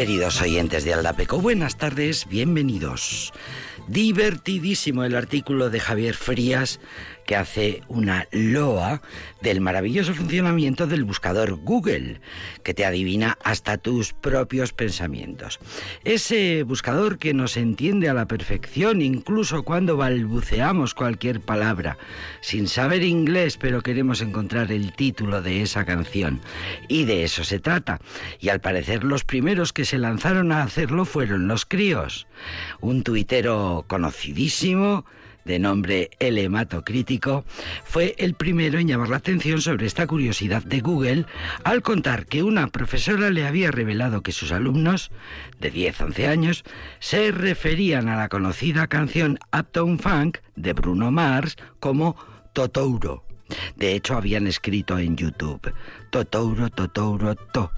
Queridos oyentes de Aldapeco, buenas tardes, bienvenidos. Divertidísimo el artículo de Javier Frías que hace una loa del maravilloso funcionamiento del buscador Google, que te adivina hasta tus propios pensamientos. Ese buscador que nos entiende a la perfección incluso cuando balbuceamos cualquier palabra, sin saber inglés pero queremos encontrar el título de esa canción. Y de eso se trata. Y al parecer los primeros que se lanzaron a hacerlo fueron los críos. Un tuitero conocidísimo, de nombre El Hematocrítico, fue el primero en llamar la atención sobre esta curiosidad de Google al contar que una profesora le había revelado que sus alumnos, de 10-11 años, se referían a la conocida canción Uptown Funk de Bruno Mars como Totouro. De hecho, habían escrito en YouTube Totouro, Totouro, To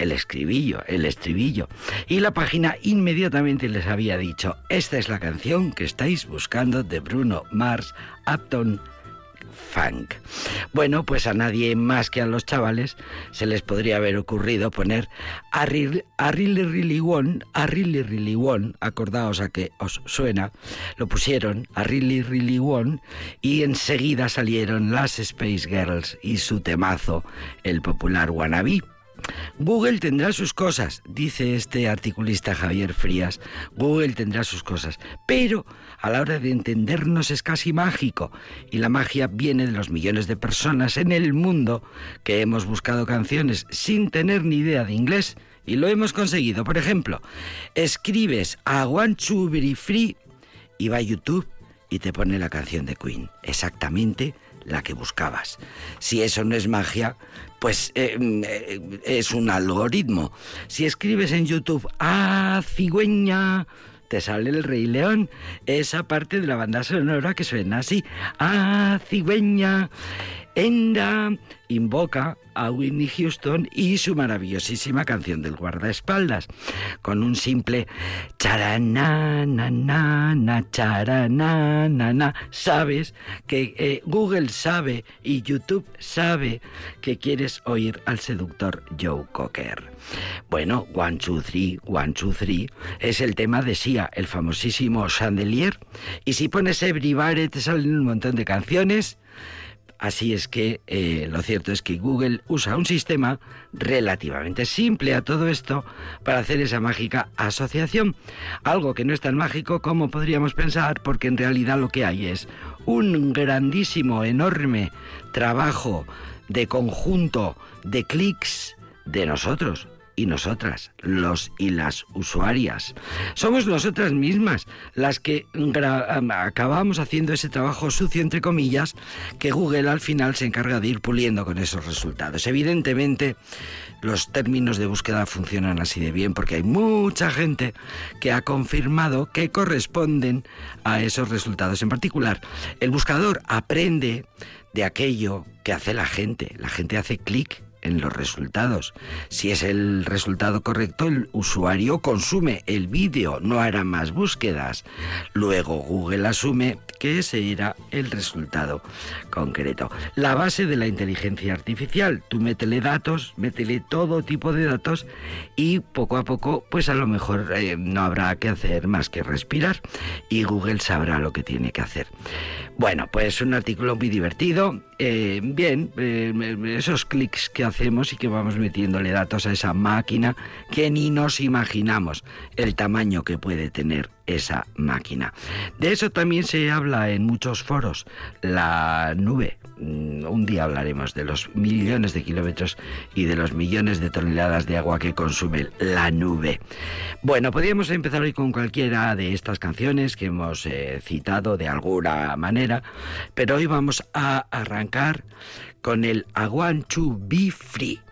el escribillo, el estribillo. Y la página inmediatamente les había dicho, esta es la canción que estáis buscando de Bruno Mars, Upton Funk. Bueno, pues a nadie más que a los chavales se les podría haber ocurrido poner a really, really want, a really really want, acordaos a que os suena, lo pusieron a really really want y enseguida salieron las Space Girls y su temazo, el popular Wannabe. Google tendrá sus cosas, dice este articulista Javier Frías. Google tendrá sus cosas, pero a la hora de entendernos es casi mágico. Y la magia viene de los millones de personas en el mundo que hemos buscado canciones sin tener ni idea de inglés y lo hemos conseguido. Por ejemplo, escribes a One Two Very Free y va a YouTube y te pone la canción de Queen. Exactamente la que buscabas. Si eso no es magia, pues eh, mm, es un algoritmo. Si escribes en YouTube, ah, cigüeña, te sale el Rey León, esa parte de la banda sonora que suena así, ah, cigüeña. Enda invoca a Whitney Houston y su maravillosísima canción del guardaespaldas, con un simple charana na na na na Sabes que eh, Google sabe y YouTube sabe que quieres oír al seductor Joe Cocker. Bueno, One, Two, Three, One, Two, Three es el tema de Sia, el famosísimo chandelier. Y si pones Everybody te salen un montón de canciones Así es que eh, lo cierto es que Google usa un sistema relativamente simple a todo esto para hacer esa mágica asociación. Algo que no es tan mágico como podríamos pensar porque en realidad lo que hay es un grandísimo, enorme trabajo de conjunto de clics de nosotros, y nosotras, los y las usuarias. Somos nosotras mismas las que acabamos haciendo ese trabajo sucio, entre comillas, que Google al final se encarga de ir puliendo con esos resultados. Evidentemente, los términos de búsqueda funcionan así de bien porque hay mucha gente que ha confirmado que corresponden a esos resultados. En particular, el buscador aprende de aquello que hace la gente. La gente hace clic en los resultados. Si es el resultado correcto, el usuario consume el vídeo, no hará más búsquedas. Luego Google asume que ese era el resultado concreto. La base de la inteligencia artificial, tú métele datos, métele todo tipo de datos y poco a poco, pues a lo mejor eh, no habrá que hacer más que respirar y Google sabrá lo que tiene que hacer. Bueno, pues un artículo muy divertido. Eh, bien, eh, esos clics que hacemos y que vamos metiéndole datos a esa máquina que ni nos imaginamos el tamaño que puede tener esa máquina. De eso también se habla en muchos foros, la nube. Mm, un día hablaremos de los millones de kilómetros y de los millones de toneladas de agua que consume la nube. Bueno, podríamos empezar hoy con cualquiera de estas canciones que hemos eh, citado de alguna manera, pero hoy vamos a arrancar con el I Want to Be Free.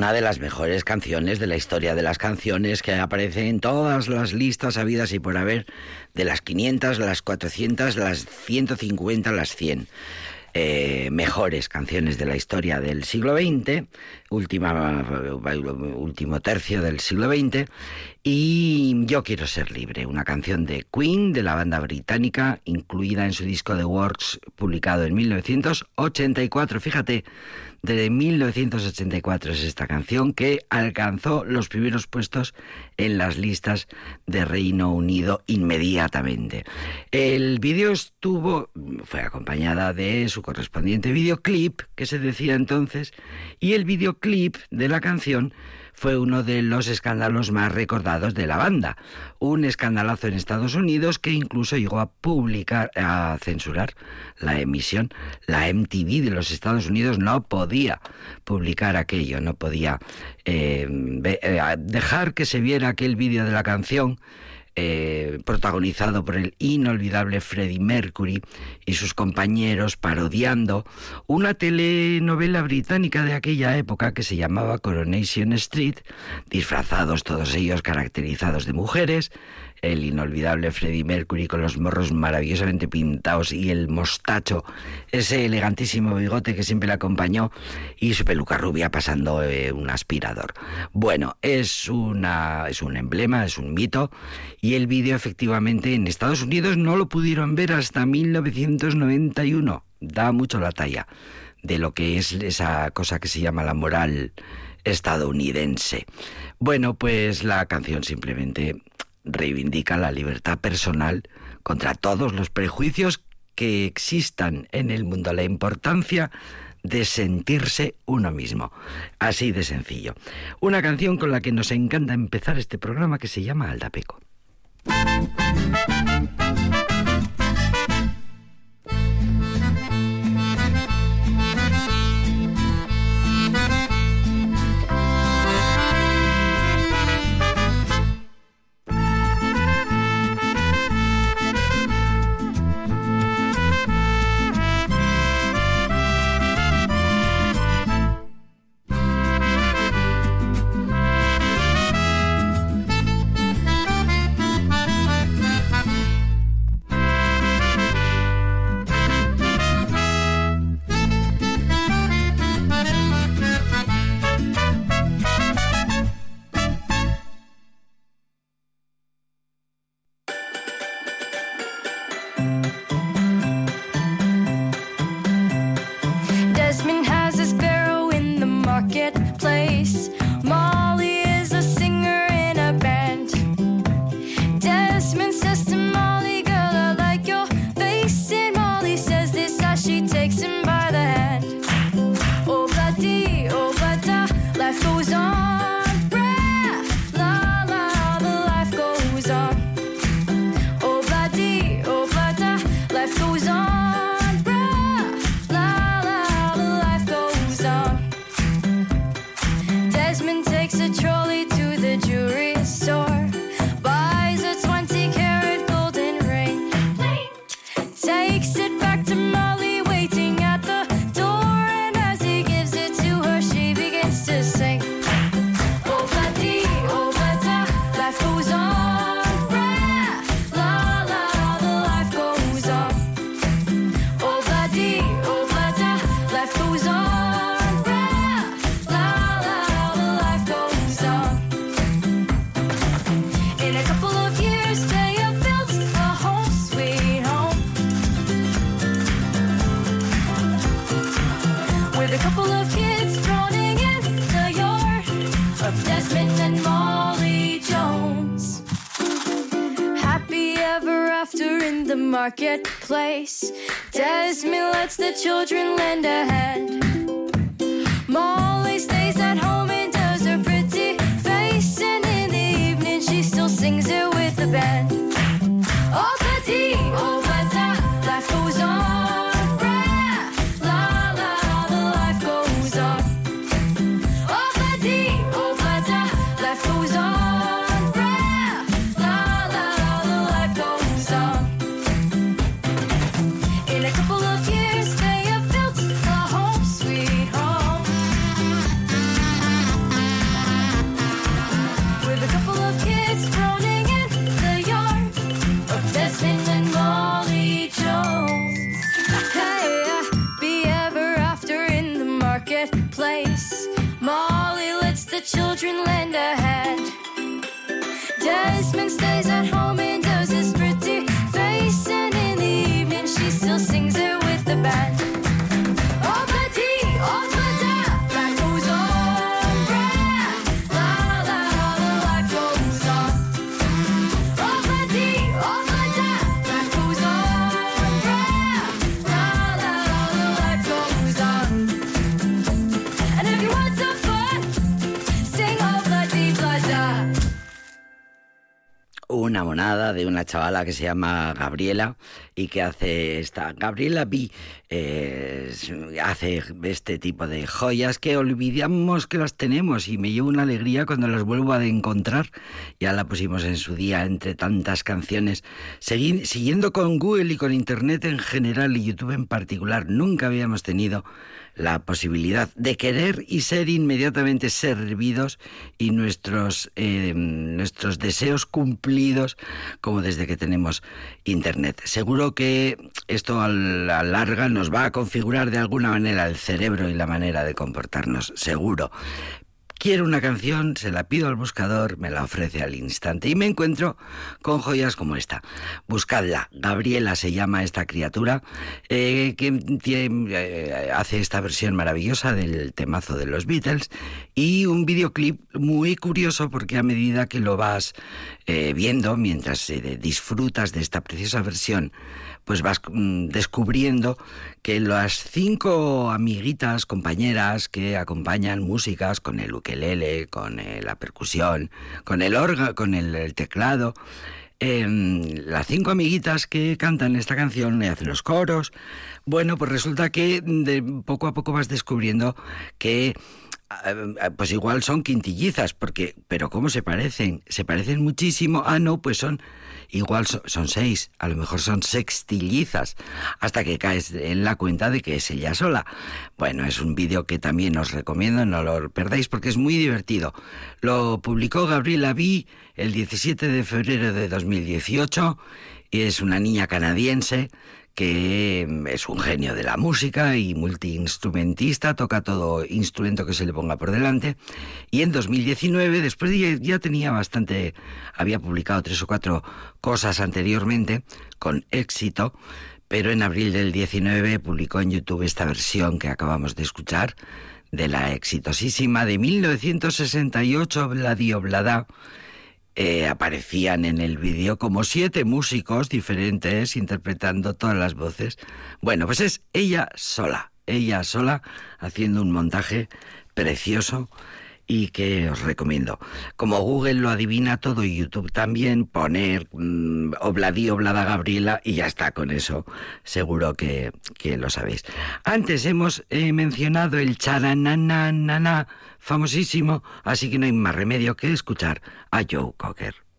Una de las mejores canciones de la historia de las canciones que aparece en todas las listas habidas y por haber, de las 500, las 400, las 150, las 100. Eh, mejores canciones de la historia del siglo XX, última, último tercio del siglo XX, y Yo quiero ser libre, una canción de Queen, de la banda británica, incluida en su disco The Works, publicado en 1984. Fíjate, de 1984 es esta canción que alcanzó los primeros puestos en las listas de Reino Unido inmediatamente. El vídeo estuvo, fue acompañada de su correspondiente videoclip, que se decía entonces, y el videoclip de la canción fue uno de los escándalos más recordados de la banda. Un escandalazo en Estados Unidos que incluso llegó a publicar, a censurar la emisión. La MTV de los Estados Unidos no podía publicar aquello, no podía eh, eh, dejar que se viera aquel vídeo de la canción eh, protagonizado por el inolvidable Freddie Mercury y sus compañeros parodiando una telenovela británica de aquella época que se llamaba Coronation Street, disfrazados todos ellos caracterizados de mujeres, el inolvidable Freddie Mercury con los morros maravillosamente pintados y el mostacho, ese elegantísimo bigote que siempre le acompañó y su peluca rubia pasando eh, un aspirador. Bueno, es una es un emblema, es un mito y el vídeo efectivamente en Estados Unidos no lo pudieron ver hasta 1991. Da mucho la talla de lo que es esa cosa que se llama la moral estadounidense. Bueno, pues la canción simplemente reivindica la libertad personal contra todos los prejuicios que existan en el mundo, la importancia de sentirse uno mismo. Así de sencillo. Una canción con la que nos encanta empezar este programa que se llama Aldapeco. Marketplace. Desmond lets the children lend a hand. Molly de una chavala que se llama Gabriela y que hace esta Gabriela B eh, hace este tipo de joyas que olvidamos que las tenemos y me llevo una alegría cuando las vuelvo a encontrar ya la pusimos en su día entre tantas canciones siguiendo con Google y con Internet en general y YouTube en particular nunca habíamos tenido la posibilidad de querer y ser inmediatamente servidos y nuestros, eh, nuestros deseos cumplidos como desde que tenemos Internet. Seguro que esto a la larga nos va a configurar de alguna manera el cerebro y la manera de comportarnos, seguro. Quiero una canción, se la pido al buscador, me la ofrece al instante y me encuentro con joyas como esta. Buscadla, Gabriela se llama esta criatura eh, que tiene- eh, hace esta versión maravillosa del temazo de los Beatles y un videoclip muy curioso porque a medida que lo vas eh, viendo, mientras disfrutas de esta preciosa versión, pues vas mm, descubriendo que las cinco amiguitas, compañeras que acompañan músicas con el ukelele, con eh, la percusión, con el órgano, con el, teclado, em, las cinco amiguitas que cantan esta canción y hacen los coros, bueno, pues resulta que poco a poco vas descubriendo que eh, pues igual son quintillizas, porque, pero ¿cómo se parecen? Se parecen muchísimo. Ah, no, pues son, igual son, seis, a lo mejor son sextillizas, hasta que caes en la cuenta de que es ella sola. Bueno, es un vídeo que también os recomiendo, no lo perdáis porque es muy divertido. Lo publicó Gabriela B el 17 de febrero de 2018 y es una niña canadiense que mm, es un genio de la música y multiinstrumentista, toca todo instrumento que se le ponga por delante. Y en 2019, después ya tenía bastante, había publicado tres o cuatro cosas anteriormente con éxito, pero en abril del 19 publicó en YouTube esta versión que acabamos de escuchar de la exitosísima de 1968 Vladio Blada eh, aparecían en el vídeo como siete músicos diferentes interpretando todas las voces. Bueno, pues es ella sola, ella sola haciendo un montaje precioso y que os recomiendo. Como Google lo adivina todo YouTube también, poner mmm, Oblada Gabriela y ya está con eso. Seguro que, que lo sabéis. Antes hemos eh, mencionado el charananana famosísimo, así que no hay más remedio que escuchar a Joe Cocker.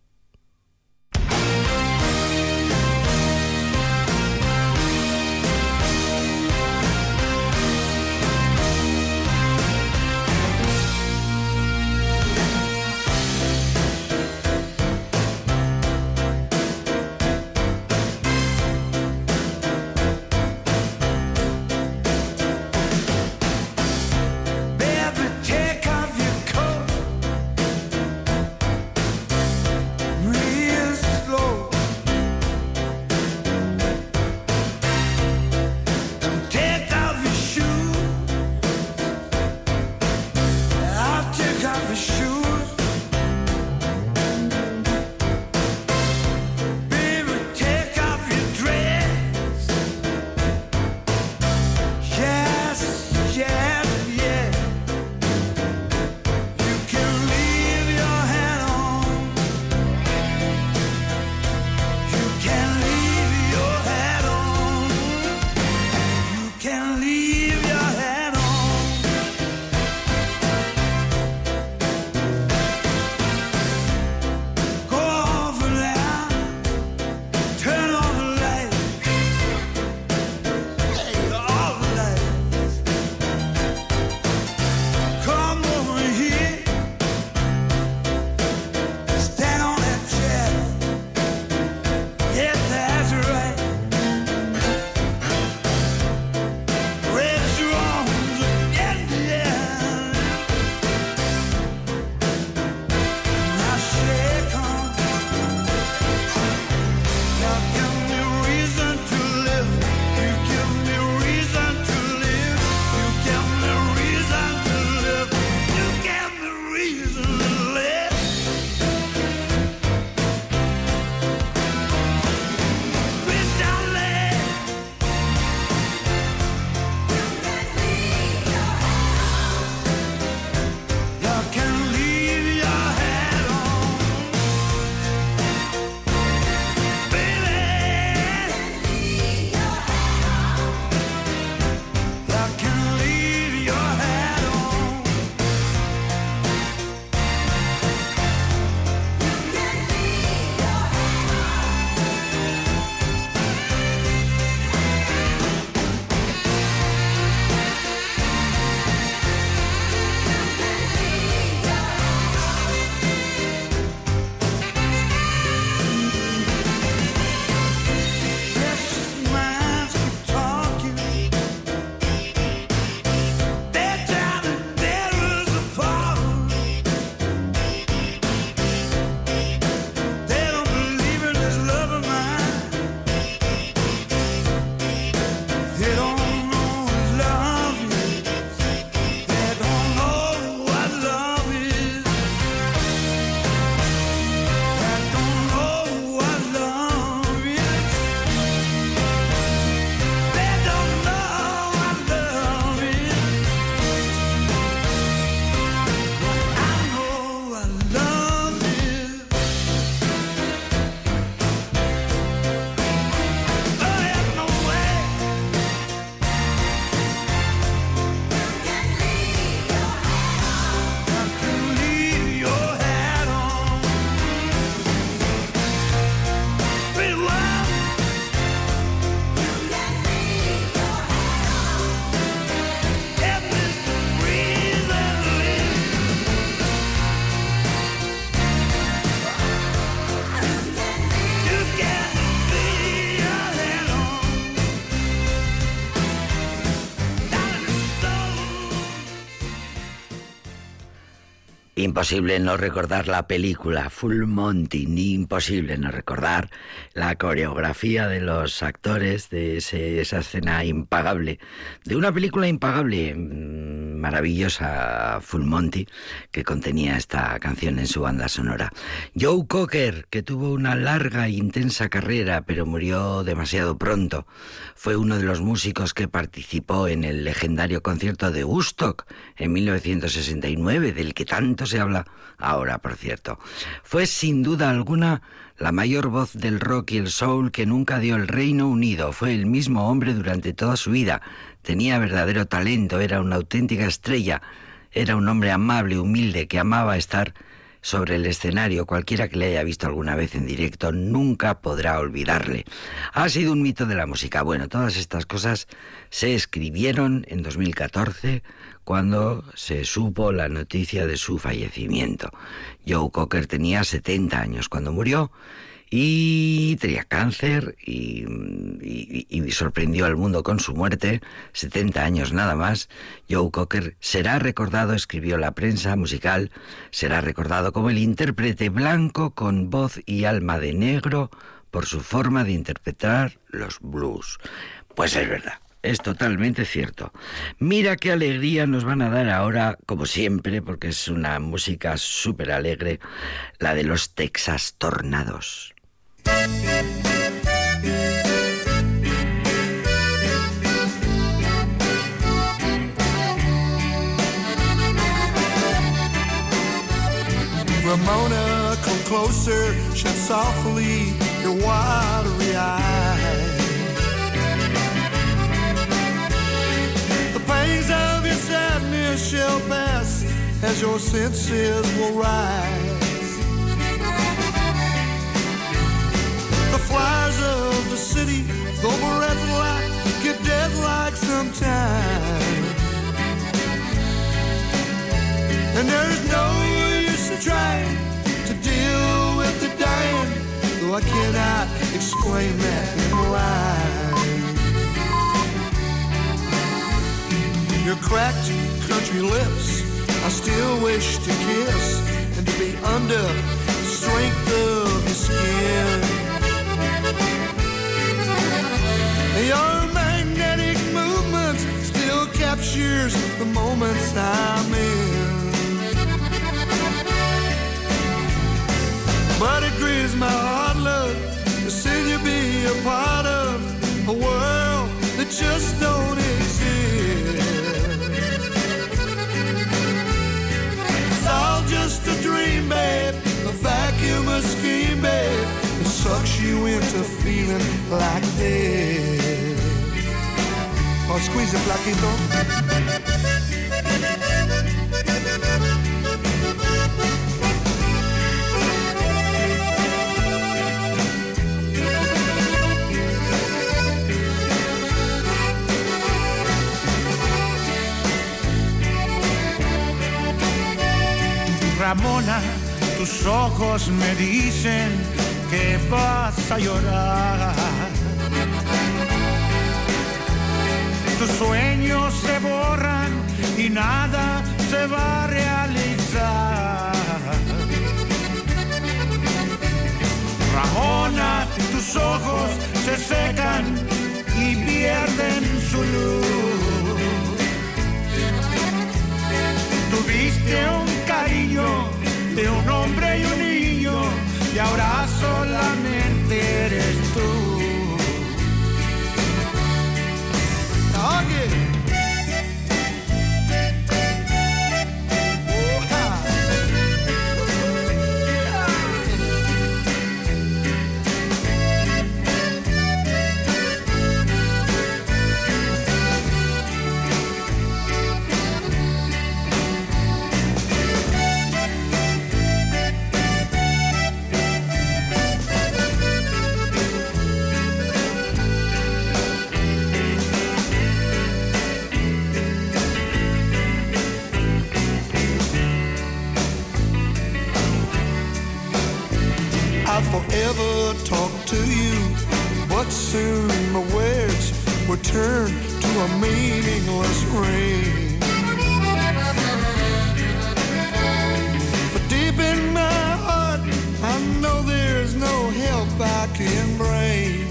Imposible no recordar la película Full Monty, ni imposible no recordar la coreografía de los actores de esa escena impagable, de una película impagable, mm, maravillosa Full Monty, que contenía esta canción en su banda sonora. Joe Cocker, que tuvo una larga e intensa carrera, pero murió demasiado pronto, fue uno de los músicos que participó en el legendario concierto de Woodstock en 1969, del que tanto se habla ahora, por cierto. Fue sin duda alguna la mayor voz del rock y el soul que nunca dio el Reino Unido. Fue el mismo hombre durante toda su vida. Tenía verdadero talento, era una auténtica estrella. Era un hombre amable, humilde, que amaba estar sobre el escenario, cualquiera que le haya visto alguna vez en directo nunca podrá olvidarle. Ha sido un mito de la música. Bueno, todas estas cosas se escribieron en 2014 cuando se supo la noticia de su fallecimiento. Joe Cocker tenía 70 años cuando murió y tenía cáncer y, sorprendió al mundo con su muerte, 70 años nada más. Joe Cocker será recordado, escribió la prensa musical, será recordado como el intérprete blanco con voz y alma de negro por su forma de interpretar los blues. Pues es verdad. Es totalmente cierto. Mira qué alegría nos van a dar ahora, como siempre, porque es una música súper alegre, la de los Texas Tornados. Ramona, come closer, shut softly your eyes. Sadness shall pass as your senses will rise. The flies of the city, though breath like get dead like sometimes. And there's no use in trying to deal with the dying, though I cannot explain that in rhyme. Your cracked country lips, I still wish to kiss and to be under the strength of your skin. Your magnetic movements still captures the moments I'm in. But it grieves my heart, love, to see you be a part of a world that just don't babe, a vacuum, a scheme, babe. It sucks you into feeling like this. Oh, squeeze it, flaquito. Ramona, tus ojos me dicen que vas a llorar tus sueños se borran y nada se va a realizar. Ramona, tus ojos se secan y pierden su luz. Tuviste un cariño de un hombre y un niño y ahora solamente eres tú. would turn to a meaningless ring. But deep in my heart, I know there's no help I can bring.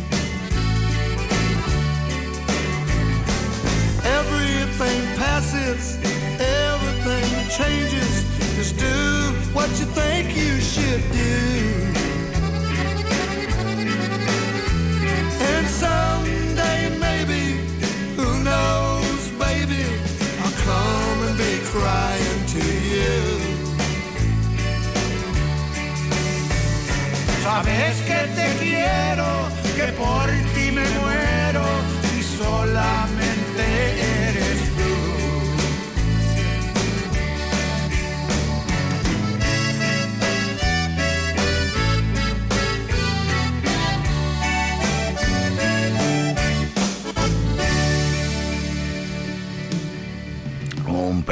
Everything passes, everything changes. Just do what you think you should do. Te quiero, que por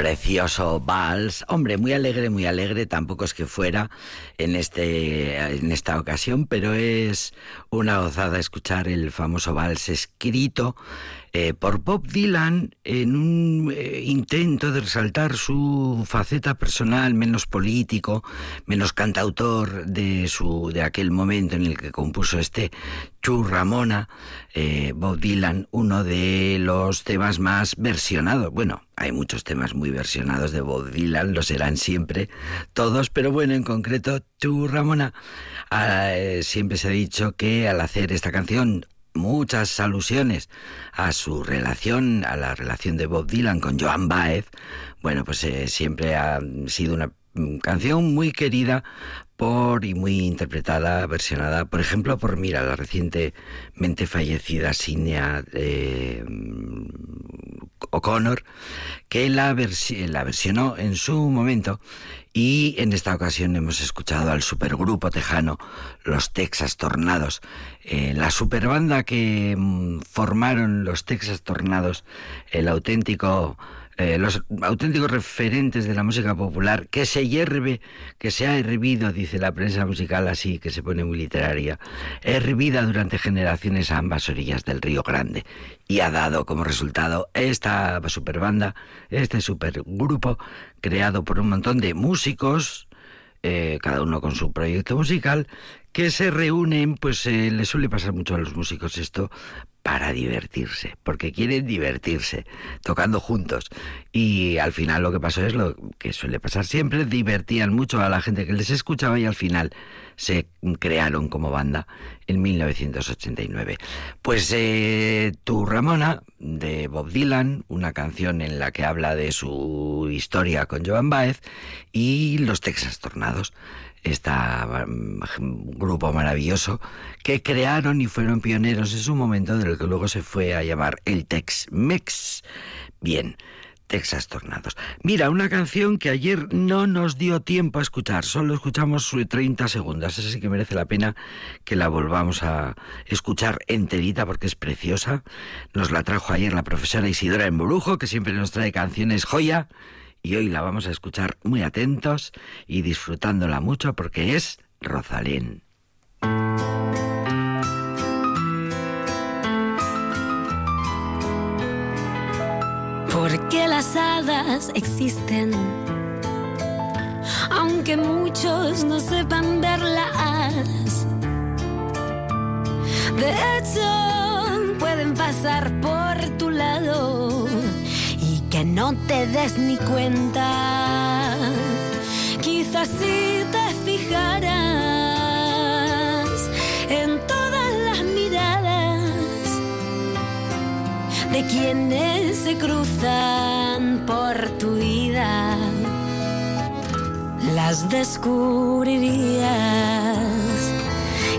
precioso vals, hombre, muy alegre, muy alegre, tampoco es que fuera en, este, en esta ocasión, pero es una gozada escuchar el famoso vals escrito eh, por Bob Dylan en un eh, intento de resaltar su faceta personal menos político, menos cantautor de, su, de aquel momento en el que compuso este Chu Ramona, eh, Bob Dylan, uno de los temas más versionados. Bueno, hay muchos temas muy versionados de Bob Dylan, lo serán siempre todos, pero bueno, en concreto, Chu Ramona, ah, eh, siempre se ha dicho que al hacer esta canción muchas alusiones a su relación, a la relación de Bob Dylan con Joan Baez, bueno, pues eh, siempre ha sido una canción muy querida por y muy interpretada, versionada, por ejemplo, por Mira, la recientemente fallecida Sinia eh, O'Connor, que la, la versionó en su momento y en esta ocasión hemos escuchado al supergrupo tejano Los Texas Tornados, eh, la superbanda que mm, formaron los Texas Tornados, el auténtico eh, los auténticos referentes de la música popular, que se hierve, que se ha hervido, dice la prensa musical así, que se pone muy literaria, hervida durante generaciones a ambas orillas del Río Grande. Y ha dado como resultado esta superbanda, este supergrupo creado por un montón de músicos, eh, cada uno con su proyecto musical, que se reúnen, pues eh, les suele pasar mucho a los músicos esto, para divertirse, porque quieren divertirse, tocando juntos. Y al final lo que pasó es lo que suele pasar siempre, divertían mucho a la gente que les escuchaba y al final se crearon como banda en 1989. Pues eh, Tu Ramona, de Bob Dylan, una canción en la que habla de su historia con Joan Baez, y Los Texas Tornados este grupo maravilloso que crearon y fueron pioneros en su momento de lo que luego se fue a llamar el Tex-Mex. Bien, Texas Tornados. Mira, una canción que ayer no nos dio tiempo a escuchar, solo escuchamos 30 segundos, esa sí que merece la pena que la volvamos a escuchar enterita porque es preciosa. Nos la trajo ayer la profesora Isidora Embrujo, que siempre nos trae canciones joya y hoy la vamos a escuchar muy atentos y disfrutándola mucho porque es Rosalén. Porque las hadas existen, aunque muchos no sepan verlas. De hecho, pueden pasar por tu lado no te des ni cuenta. Quizás si te fijaras en todas las miradas de quienes se cruzan por tu vida, las descubrirías.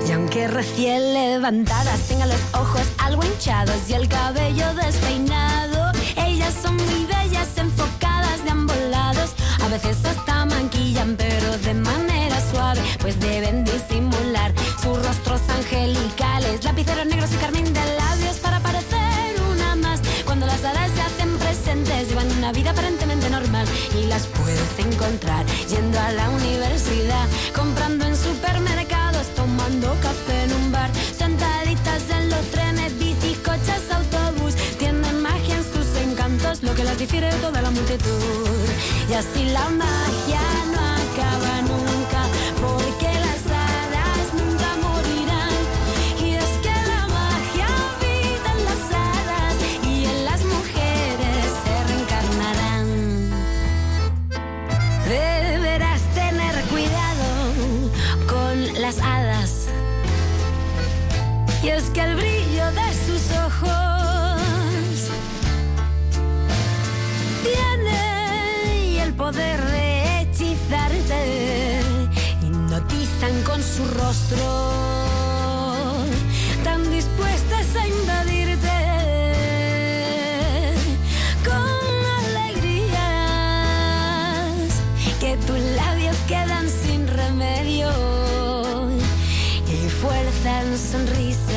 Y aunque recién levantadas tengan los ojos algo hinchados y el cabello despeinado, veces hasta manquillan, pero de manera suave, pues deben disimular sus rostros angelicales, lapiceros negros y carmín de labios para parecer una más. Cuando las hadas se hacen presentes, llevan una vida aparentemente normal y las puedes encontrar yendo a la universidad, comprando en supermercados, tomando café en un bar, difiere toda la multitud. Y así la magia no acaba nunca, porque las hadas nunca morirán. Y es que la magia habita en las hadas y en las mujeres se reencarnarán. Deberás tener cuidado con las hadas. Y es que el brillo tan dispuestas a invadirte con alegrías que tus labios quedan sin remedio y fuerzan sonrisas.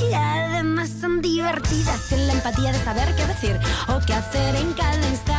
Y además son divertidas en la empatía de saber qué decir o qué hacer en cada instante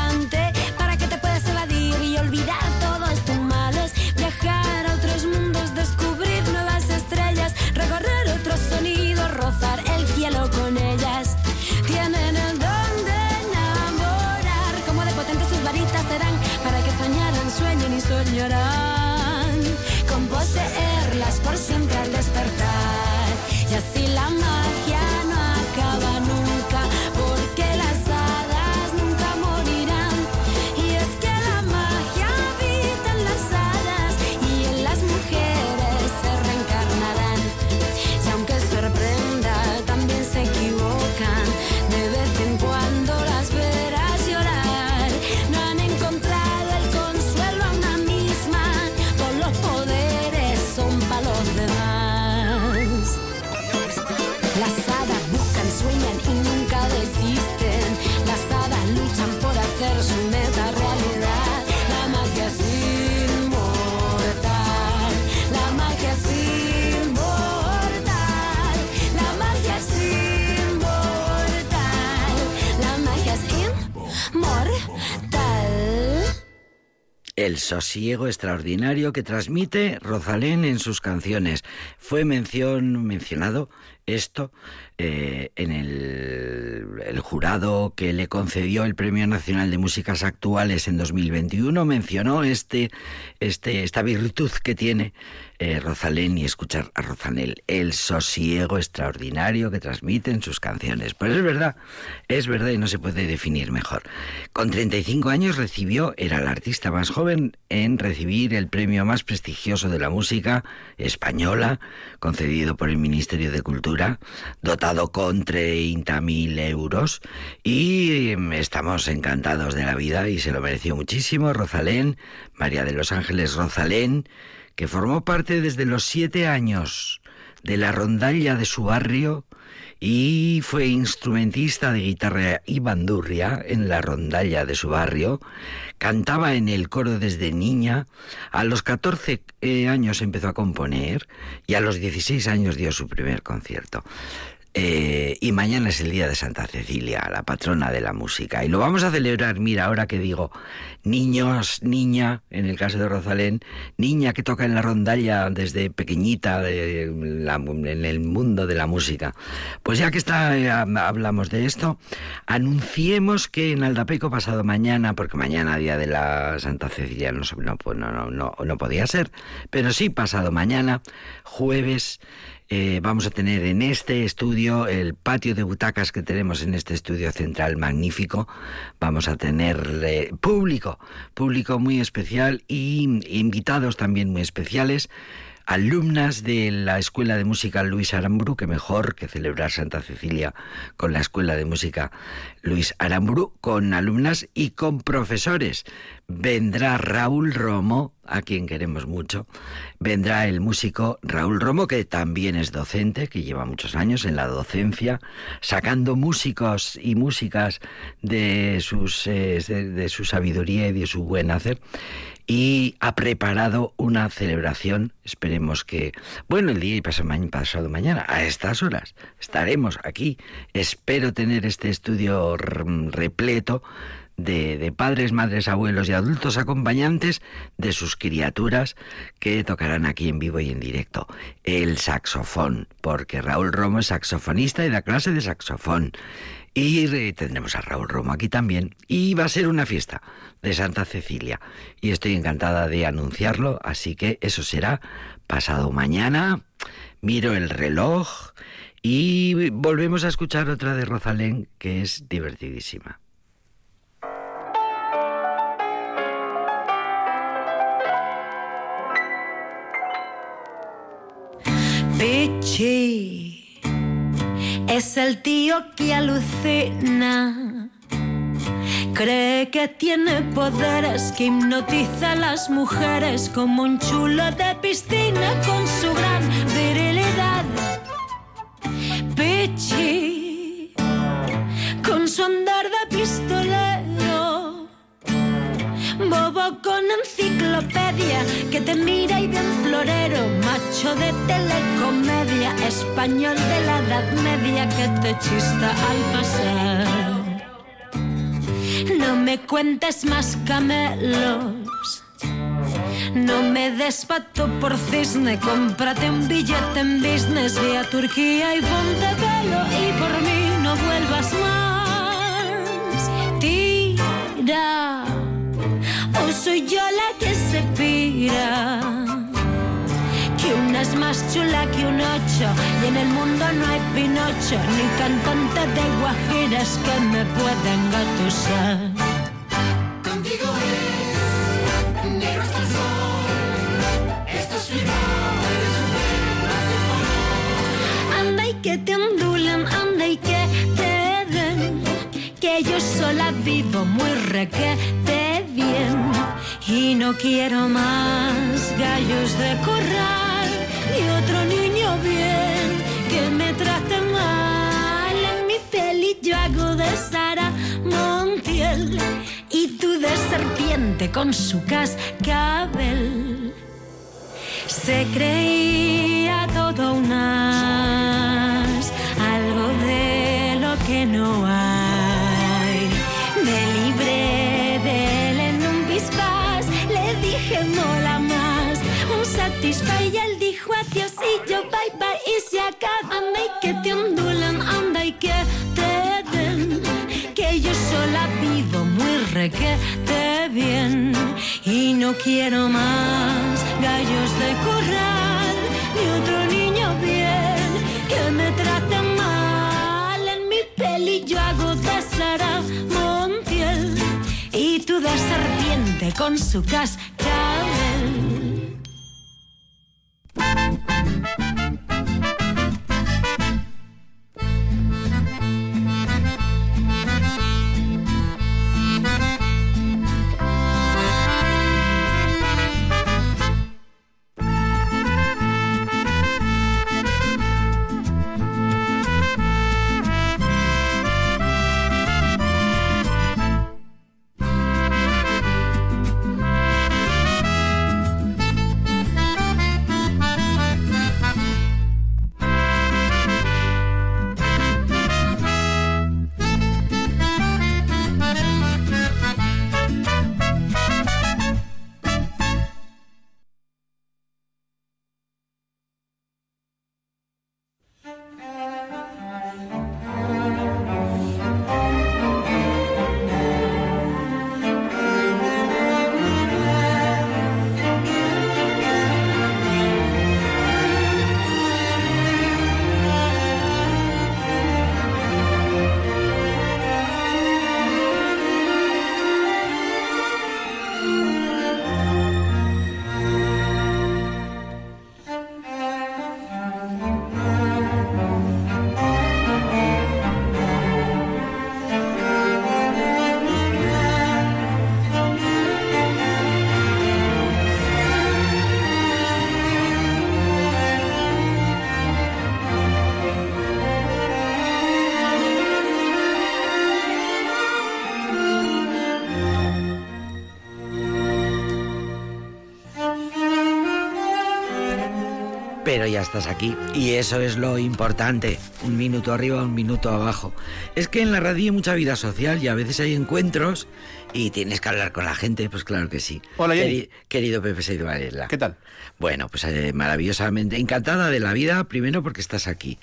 su meta. La magia es inmortal. La magia es inmortal. La magia es inmortal. La magia es inmortal. El sosiego extraordinario que transmite Rosalén en sus canciones. Fue mención, mencionado esto eh, en el, el jurado que le concedió el Premio Nacional de Músicas Actuales en 2021. Mencionó este, este, esta virtud que tiene eh, Rosalén y escuchar a Rosalén, el sosiego extraordinario que transmite en sus canciones. Pues es verdad, es verdad y no se puede definir mejor. Con 35 años recibió, era la artista más joven en recibir el premio más prestigioso de la música española, concedido por el Ministerio de Cultura, dotado con 30.000 euros. Y estamos encantados de la vida y se lo mereció muchísimo Rosalén, María de los Ángeles Rosalén, que formó parte desde los siete años de la rondalla de su barrio y fue instrumentista de guitarra y bandurria en la rondalla de su barrio. Cantaba en el coro desde niña. A los 14 eh, años empezó a componer y a los 16 años dio su primer concierto. Eh, y mañana es el día de Santa Cecilia, la patrona de la música. Y lo vamos a celebrar, mira, ahora que digo, niños, niña, en el caso de Rosalén, niña que toca en la rondalla desde pequeñita en el mundo de la música. Pues ya que está, eh, hablamos de esto, anunciemos que en Aldapeco pasado mañana, porque mañana día de la Santa Cecilia no, no, no, no, no podía ser, pero sí pasado mañana, jueves, eh, vamos a tener en este estudio el patio de butacas que tenemos en este estudio central magnífico. Vamos a tener eh, público, público muy especial y invitados también muy especiales. Alumnas de la Escuela de Música Luis Aramburu, que mejor que celebrar Santa Cecilia con la Escuela de Música Luis Aramburu, con alumnas y con profesores. Vendrá Raúl Romo, a quien queremos mucho. Vendrá el músico Raúl Romo, que también es docente, que lleva muchos años en la docencia, sacando músicos y músicas de, sus, eh, de, de su sabiduría y de su buen hacer y ha preparado una celebración. Esperemos que, bueno, el día y pasado, ma- pasado mañana, a estas horas, estaremos aquí. Espero tener este estudio repleto de, de padres, madres, abuelos y adultos acompañantes de sus criaturas que tocarán aquí en vivo y en directo. El saxofón, porque Raúl Romo es saxofonista y da clase de saxofón. Y tendremos a Raúl Romo aquí también. Y va a ser una fiesta de Santa Cecilia. Y estoy encantada de anunciarlo, así que eso será pasado mañana. Miro el reloj y volvemos a escuchar otra de Rosalén que es divertidísima. Es el tío que alucina. Cree que tiene poderes que hipnotiza a las mujeres como un chulo de piscina con su gran virilidad. Pichi, con su andar de pistolero. Bobo con enciclopedia que te mira y bien florero, macho de telecomedia, español de la edad media que te chista al pasar. No me cuentes más camelos. No me des pato por cisne, cómprate un billete en business, ve Turquía y ponte pelo y por mí no vuelvas más. Tira, o soy yo la que se pira. Que una es más chula que un ocho y en el mundo no hay pinocho ni cantante de guajiras que me pueda engatusar. Contigo es negro hasta el sol. Esto es eres un Anda y que te ondulen, anda y que te den. Que yo sola vivo muy requete Y no quiero más gallos de corral, ni otro niño bien que me trate mal. En mi peli yo hago de Sara Montiel y tú de serpiente con su cascabel. Se creía muy requete bien. Y no quiero más gallos de corral ni otro niño bien que me trate mal. En mi peli yo hago de Sara Montiel y tú de serpiente con su cascabel Pero ya estás aquí y eso es lo importante. Un minuto arriba, un minuto abajo. Es que en la radio hay mucha vida social y a veces hay encuentros y tienes que hablar con la gente, pues claro que sí. Hola, Jenny. Querido Pepe Seido Varela. ¿Qué tal? Bueno, pues eh, maravillosamente encantada de la vida, primero porque estás aquí.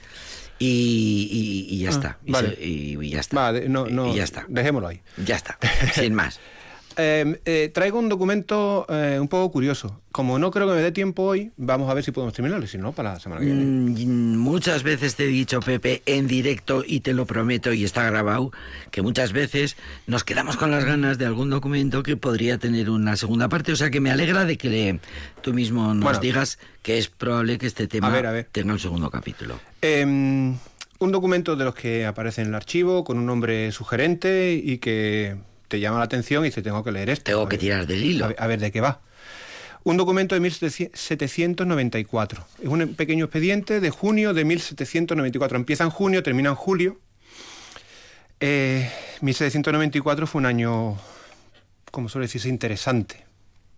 Y, y- y ya Ah, está. Vale. y- y ya está. No, no, y ya está. Dejémoslo ahí. Ya está. Sin más. Eh, eh, traigo un documento eh, un poco curioso. Como no creo que me dé tiempo hoy, vamos a ver si podemos terminarlo. Si no, para la semana que viene. Mm, Muchas veces te he dicho, Pepe, en directo, y te lo prometo, y está grabado, que muchas veces nos quedamos con las ganas de algún documento que podría tener una segunda parte. O sea que me alegra de que le- tú mismo nos Bueno. digas que es probable que este tema A ver, a ver. tenga un segundo capítulo. Eh, un documento de los que aparece en el archivo con un nombre sugerente y que te llama la atención y dice, tengo que leer esto. Tengo que ver- tirar del hilo. A ver, a ver de qué va. Un documento de 1794. Es un pequeño expediente de junio de 1794. Empieza en junio, termina en julio. Eh, 1794 fue un año, como suele decirse, interesante.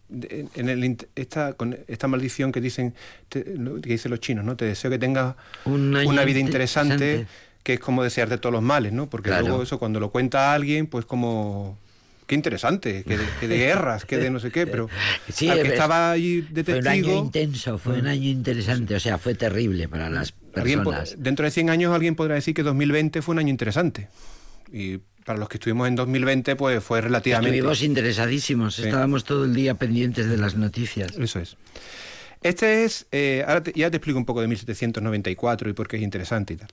De- En el, esta, con esta maldición que dicen te- que dicen los chinos, ¿no? Te deseo que tengas Un una vida interesante. interesante, que es como desearte todos los males, ¿no? Porque Claro. luego eso cuando lo cuenta alguien, pues como qué interesante, que de, que de guerras, que de no sé qué, pero Sí, al que es- estaba de Fue un año intenso, fue un año interesante, o sea, fue terrible para las personas. dentro de 100 años alguien podrá decir que 2020 fue un año interesante. Y para los que estuvimos en 2020, pues fue relativamente... Estuvimos interesadísimos, estábamos todo el día pendientes de las noticias. Eso es. Este es, eh, ahora te- ya te explico un poco de 1794 y por qué es interesante y tal.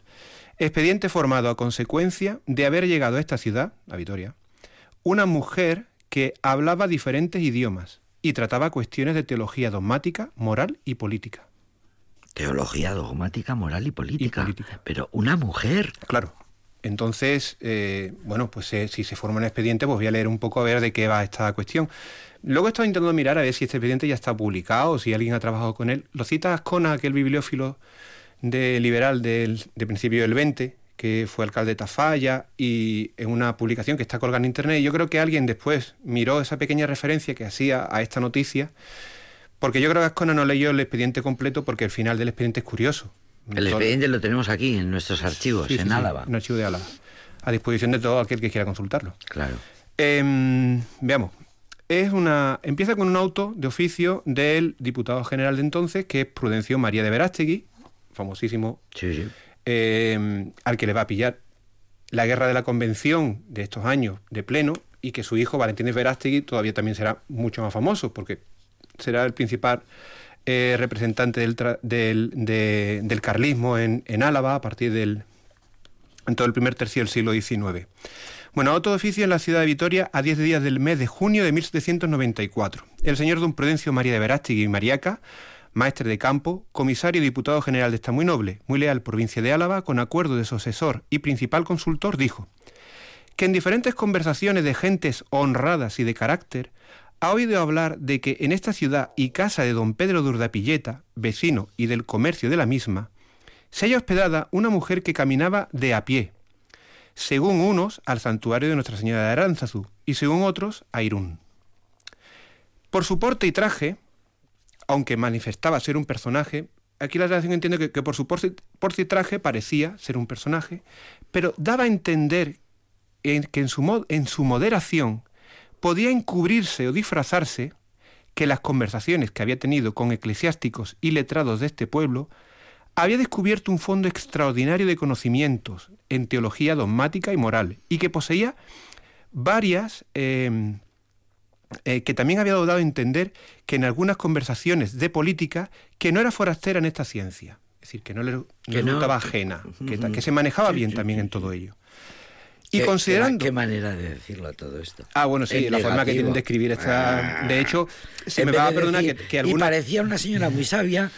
Expediente formado a consecuencia de haber llegado a esta ciudad, a Vitoria, una mujer que hablaba diferentes idiomas y trataba cuestiones de teología dogmática, moral y política. Teología dogmática, moral y política. política. Pero una mujer. Claro. Entonces, eh, bueno, pues eh, si se forma un expediente, pues voy a leer un poco a ver de qué va esta cuestión. Luego he estado intentando mirar a ver si este expediente ya está publicado o si alguien ha trabajado con él. Lo cita Ascona, aquel bibliófilo de liberal del, de principio del 20, que fue alcalde de Tafalla, y en una publicación que está colgada en internet. Y yo creo que alguien después miró esa pequeña referencia que hacía a esta noticia, porque yo creo que Ascona no leyó el expediente completo porque el final del expediente es curioso. El expediente lo tenemos aquí, en nuestros archivos, Sí, sí, en sí, Álava. Un archivo de Álava. A disposición de todo aquel que quiera consultarlo. Claro. Em, veamos. Es una, empieza con un auto de oficio del diputado general de entonces, que es Prudencio María de Verástegui, famosísimo, Sí, sí. Em, al que le va a pillar la guerra de la convención de estos años de pleno y que su hijo Valentín Verástegui todavía también será mucho más famoso porque será el principal eh, representante del, del, de- carlismo en, Álava a partir del en todo el primer tercio del siglo XIX. Bueno, de oficio en la ciudad de Vitoria a 10 días del mes de junio de 1794. El señor don Prudencio María de Verástegui y Mariaca, maestre de campo, comisario y diputado general de esta muy noble, muy leal provincia de Álava, con acuerdo de su asesor y principal consultor, dijo que en diferentes conversaciones de gentes honradas y de carácter, ha oído hablar de que en esta ciudad y casa de don Pedro de Urdapilleta, vecino y del comercio de la misma, se halla hospedada una mujer que caminaba de a pie, según unos al santuario de Nuestra Señora de Aránzazu y según otros a Irún. Por su porte y traje, aunque manifestaba ser un personaje, aquí la relación entiende que, por su porte, porte y traje parecía ser un personaje, pero daba a entender en- que en su, mo- en su moderación podía encubrirse o disfrazarse que las conversaciones que había tenido con eclesiásticos y letrados de este pueblo había descubierto un fondo extraordinario de conocimientos en teología dogmática y moral y que poseía varias eh, eh, que también había dado a entender que en algunas conversaciones de política que no era forastera en esta ciencia, es decir, que no le, no Que le no- resultaba ajena, que, se manejaba Sí, bien sí, también sí, en todo ello. Y Qué- considerando... Qué, manera de decirlo todo esto. Ah, bueno, sí, la forma que tienen de escribir esta... De hecho, se me va a perdonar decir, que, que Y alguna... parecía una señora muy sabia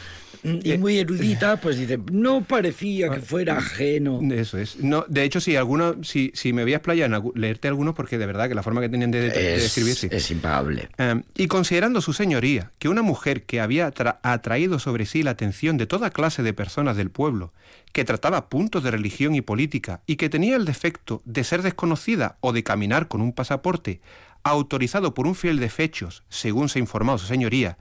y Eh, muy erudita, pues dice, no parecía que fuera ajeno. Eso es. No, de hecho, sí, algunos, si, si me voy a explayar en leerte algunos, porque de verdad que la forma que tenían de, de- de Es, impagable. Eh, y considerando su señoría que una mujer que había atra- atraído sobre sí la atención de toda clase de personas del pueblo, que trataba puntos de religión y política y que tenía el defecto de ser desconocida o de caminar con un pasaporte autorizado por un fiel de fechos, según se ha informado su señoría,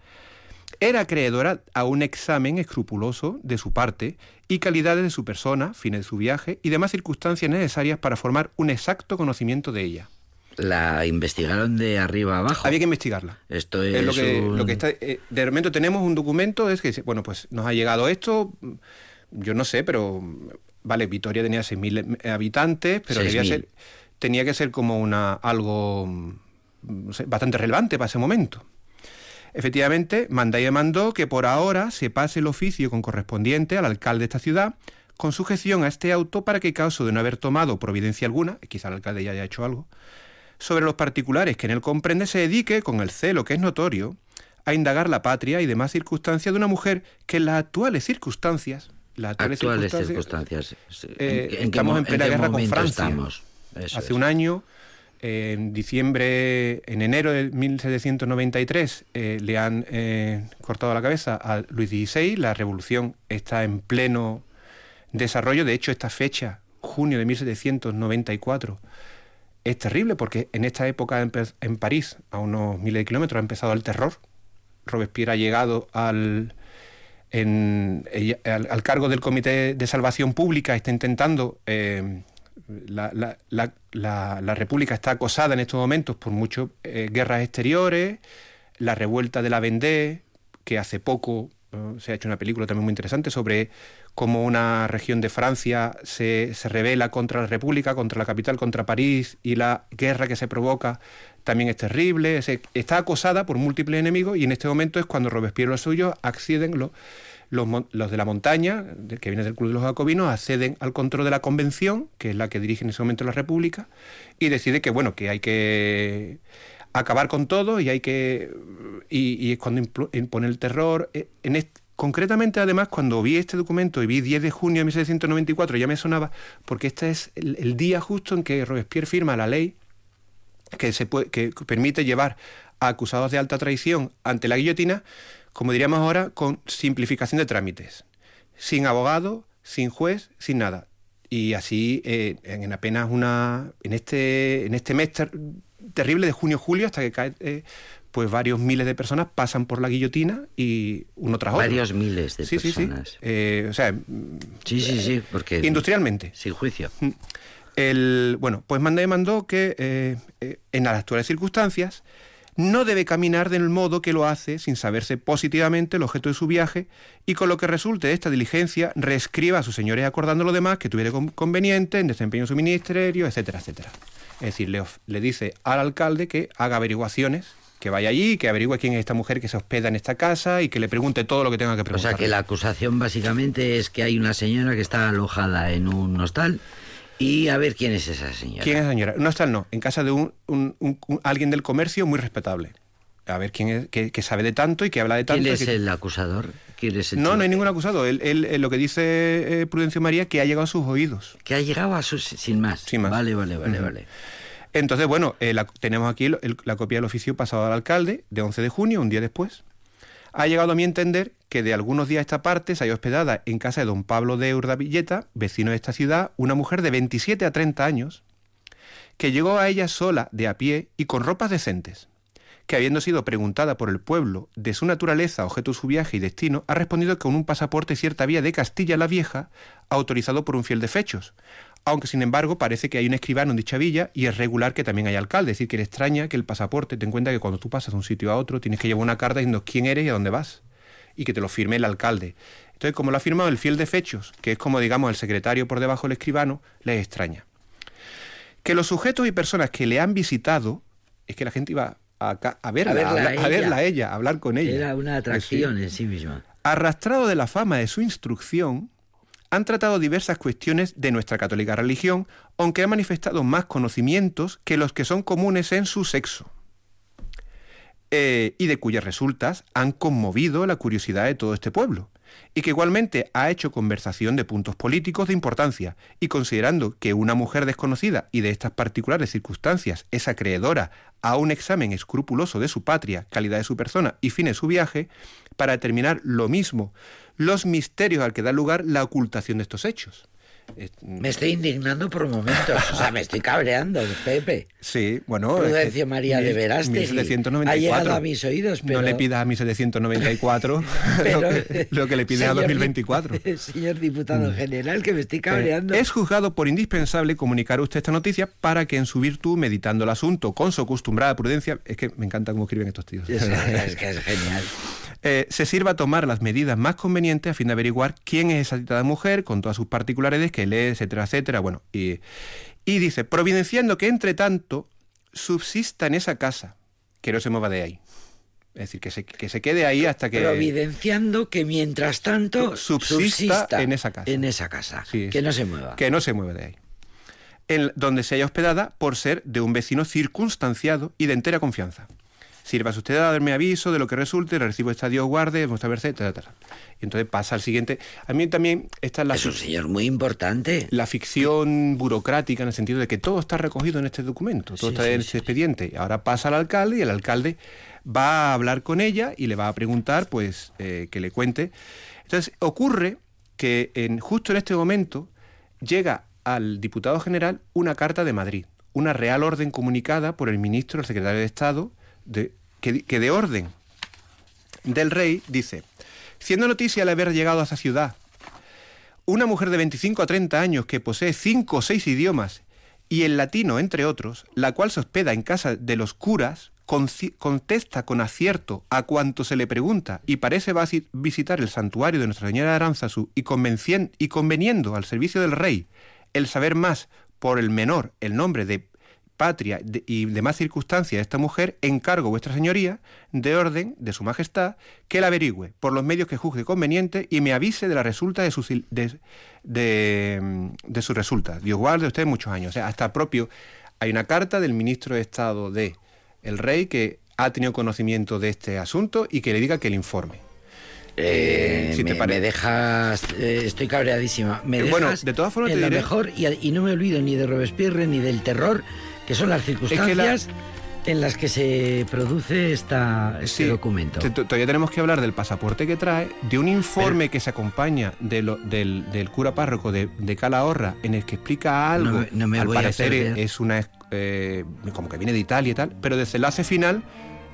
era acreedora a un examen escrupuloso de su parte y calidades de su persona, fines de su viaje y demás circunstancias necesarias para formar un exacto conocimiento de ella. La investigaron de arriba abajo. Había que investigarla. Esto es, Es lo que, un- lo que está. eh, de momento tenemos un documento, es que, dice, bueno, pues nos ha llegado esto, mm, yo no sé, pero, mm, vale, Vitoria tenía 6.000 habitantes, pero debía 6.000. ser, tenía que ser como una algo, mm, no sé, bastante relevante para ese momento. Efectivamente, manda y demandó que por ahora se pase el oficio con correspondiente al alcalde de esta ciudad con sujeción a este auto para que, caso de no haber tomado providencia alguna, quizá el alcalde ya haya hecho algo, sobre los particulares que en él comprende, se dedique, con el celo que es notorio, a indagar la patria y demás circunstancias de una mujer que en las actuales circunstancias, las actuales, Actuales circunstancias, circunstancias. eh, ¿En- en qué estamos mo- en plena guerra con Francia. estamos? Hace es. un año, en diciembre, en enero de 1793, eh, le han eh, cortado la cabeza a Luis XVI. La revolución está en pleno desarrollo. De hecho, esta fecha, junio de 1794, es terrible porque en esta época en París, a unos miles de kilómetros, ha empezado el terror. Robespierre ha llegado al, en- al, al cargo del Comité de Salvación Pública, está intentando... eh, la- la- la- la República está acosada en estos momentos por muchas eh, guerras exteriores, la revuelta de la Vendée, que hace poco eh, se ha hecho una película también muy interesante sobre cómo una región de Francia se, se revela contra la República, contra la capital, contra París, y la guerra que se provoca también es terrible. Se- está acosada por múltiples enemigos y en este momento es cuando Robespierre y los suyos los, de la montaña, que vienen del Club de los Jacobinos, acceden al control de la convención, que es la que dirige en ese momento la República, y decide que, bueno, que hay que acabar con todo y hay que... Y, es cuando impone el terror. Eh, En est- concretamente, además, cuando vi este documento y vi 10 de junio de 1794, ya me sonaba, porque este es el, el día justo en que Robespierre firma la ley que, se puede, que permite llevar a acusados de alta traición ante la guillotina, como diríamos ahora, con simplificación de trámites. Sin abogado, sin juez, sin nada. Y así, eh, en apenas una. En este, en este mes ter- terrible de junio-julio, hasta que cae. eh, pues varios miles de personas pasan por la guillotina y uno tras otro. Varios miles de sí, sí, sí. personas. Eh, o sea, Sí, sí, sí, porque... industrialmente. Sin juicio. El, bueno, pues manda y mandó que eh, eh, en las actuales circunstancias no debe caminar del modo que lo hace sin saberse positivamente el objeto de su viaje y con lo que resulte de esta diligencia reescriba a sus señores acordando lo demás que tuviera con- conveniente en desempeño de su ministerio, etcétera, etcétera. Es decir, le, le dice al alcalde que haga averiguaciones, que vaya allí, que averigüe quién es esta mujer que se hospeda en esta casa y que le pregunte todo lo que tenga que O preguntar. sea que la acusación básicamente es que hay una señora que está alojada en un hostal y a ver quién es esa señora. ¿Quién es la señora? No está, no. En casa de un, un- un- un- alguien del comercio muy respetable. A ver quién es, que, que sabe de tanto y que habla de tanto. ¿Quién es que- el acusador? ¿Quién es el No, chico? no hay ningún acusado. Él, él- él lo que dice eh, Prudencio María que ha llegado a sus oídos. Que ha llegado a sus... Sin más. Sin más. Vale, vale, vale, vale. Entonces, bueno, eh, la- tenemos aquí el- el- la copia del oficio pasado al alcalde de 11 de junio, un día después. Ha llegado a mi entender que de algunos días a esta parte se haya hospedada en casa de don Pablo de Urdavilleta, vecino de esta ciudad, una mujer de 27 a 30 años, que llegó a ella sola, de a pie y con ropas decentes, que habiendo sido preguntada por el pueblo de su naturaleza, objeto de su viaje y destino, ha respondido que con un pasaporte cierta vía de Castilla la Vieja, autorizado por un fiel de fechos, aunque sin embargo parece que hay un escribano en dicha villa y es regular que también hay alcalde, es decir, que le extraña que el pasaporte, ten en cuenta que cuando tú pasas de un sitio a otro tienes que llevar una carta diciendo quién eres y a dónde vas, y que te lo firme el alcalde. Entonces, como lo ha firmado el fiel de fechos, que es como digamos el secretario por debajo del escribano, les extraña. Que los sujetos y personas que le han visitado, es que la gente iba a, a verla, a, verla a hablar- a ella. verla a ella, a hablar con ella. Era una sí. atracción en sí misma. Arrastrado de la fama de su instrucción, han tratado diversas cuestiones de nuestra católica religión, aunque han manifestado más conocimientos que los que son comunes en su sexo, eh, y de cuyas resultas han conmovido la curiosidad de todo este pueblo, y que igualmente ha hecho conversación de puntos políticos de importancia, y considerando que una mujer desconocida y de estas particulares circunstancias es acreedora a un examen escrupuloso de su patria, calidad de su persona y fin de su viaje, para determinar lo mismo los misterios al que da lugar la ocultación de estos hechos. Me estoy indignando por momentos. O sea, me estoy cabreando, Pepe. Sí, bueno. Prudencio María de Verástegui 1794. ha llegado a mis oídos, pero... No le pidas a 1794 pero- lo, que, lo que le pides a señor dip- 2024. Señor diputado general, que me estoy Eh, cabreando. es juzgado por indispensable comunicar usted esta noticia para que en su virtud, meditando el asunto con su acostumbrada prudencia, es que me encanta cómo escriben estos tíos, Es, es que es genial. eh, se sirva a tomar las medidas más convenientes a fin de averiguar quién es esa citada mujer con todas sus particularidades que lee, etcétera, etcétera. Bueno, y, y dice, providenciando que entre tanto subsista en esa casa, que no se mueva de ahí. Es decir, que se, que se quede ahí hasta que... Providenciando que mientras tanto Subsista en esa casa. En esa casa. Sí, que sí. no se mueva. Que no se mueve de ahí. En- donde se haya hospedada por ser de un vecino circunstanciado y de entera confianza. Sirvas usted a darme aviso de lo que resulte, recibo está Dios guarde, vuestra merced, etcétera. Y entonces pasa al siguiente. A mí también esta es la, Es un señor muy importante. la ficción burocrática en el sentido de que todo está recogido en este documento, todo Sí, está sí, en este expediente. Ahora pasa al alcalde y el alcalde va a hablar con ella y le va a preguntar, pues, eh, que le cuente. Entonces, ocurre que en, justo en este momento llega al diputado general una carta de Madrid, una real orden comunicada por el ministro, el secretario de Estado, que, de orden. Del rey dice, siendo noticia al haber llegado a esa ciudad una mujer de 25 a 30 años que posee cinco o seis idiomas y el latino, entre otros, la cual se hospeda en casa de los curas, contesta con acierto a cuanto se le pregunta y parece vasi- visitar el santuario de Nuestra Señora de y, y conveniendo al servicio del rey el saber más por el menor el nombre de patria de- y demás circunstancias de esta mujer, encargo vuestra señoría de orden de su majestad que la averigüe por los medios que juzgue conveniente y me avise de la resulta de sus de, de, mm, de su resulta. Dios guarde a usted muchos años. O sea, hasta propio hay una carta del ministro de Estado de el rey que ha tenido conocimiento de este asunto y que le diga que le informe. Eh, si te me, parece. me dejas, eh, estoy cabreadísima. Me Eh, dejas bueno, de todas formas en te diré- mejor y, y no me olvido ni de Robespierre ni del terror, que son las circunstancias en las que se produce esta, este Sí, documento. todavía tenemos que hablar del pasaporte que trae, de un informe que se acompaña de lo- del, del cura párroco de, de Calahorra, en el que explica algo. No me- no me Al voy parecer es una. eh, como que viene de Italia y tal, pero desenlace final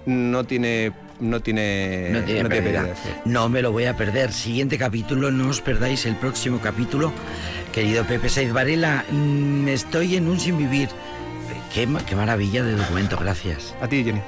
no tiene. No tiene. no tiene pérdida, sí. No me lo voy a perder. Siguiente capítulo, no os perdáis el próximo capítulo. Querido Pepe Saiz Varela, mm, estoy en un sin vivir. Qué, ma- qué maravilla de documento, gracias. A ti, Jenny.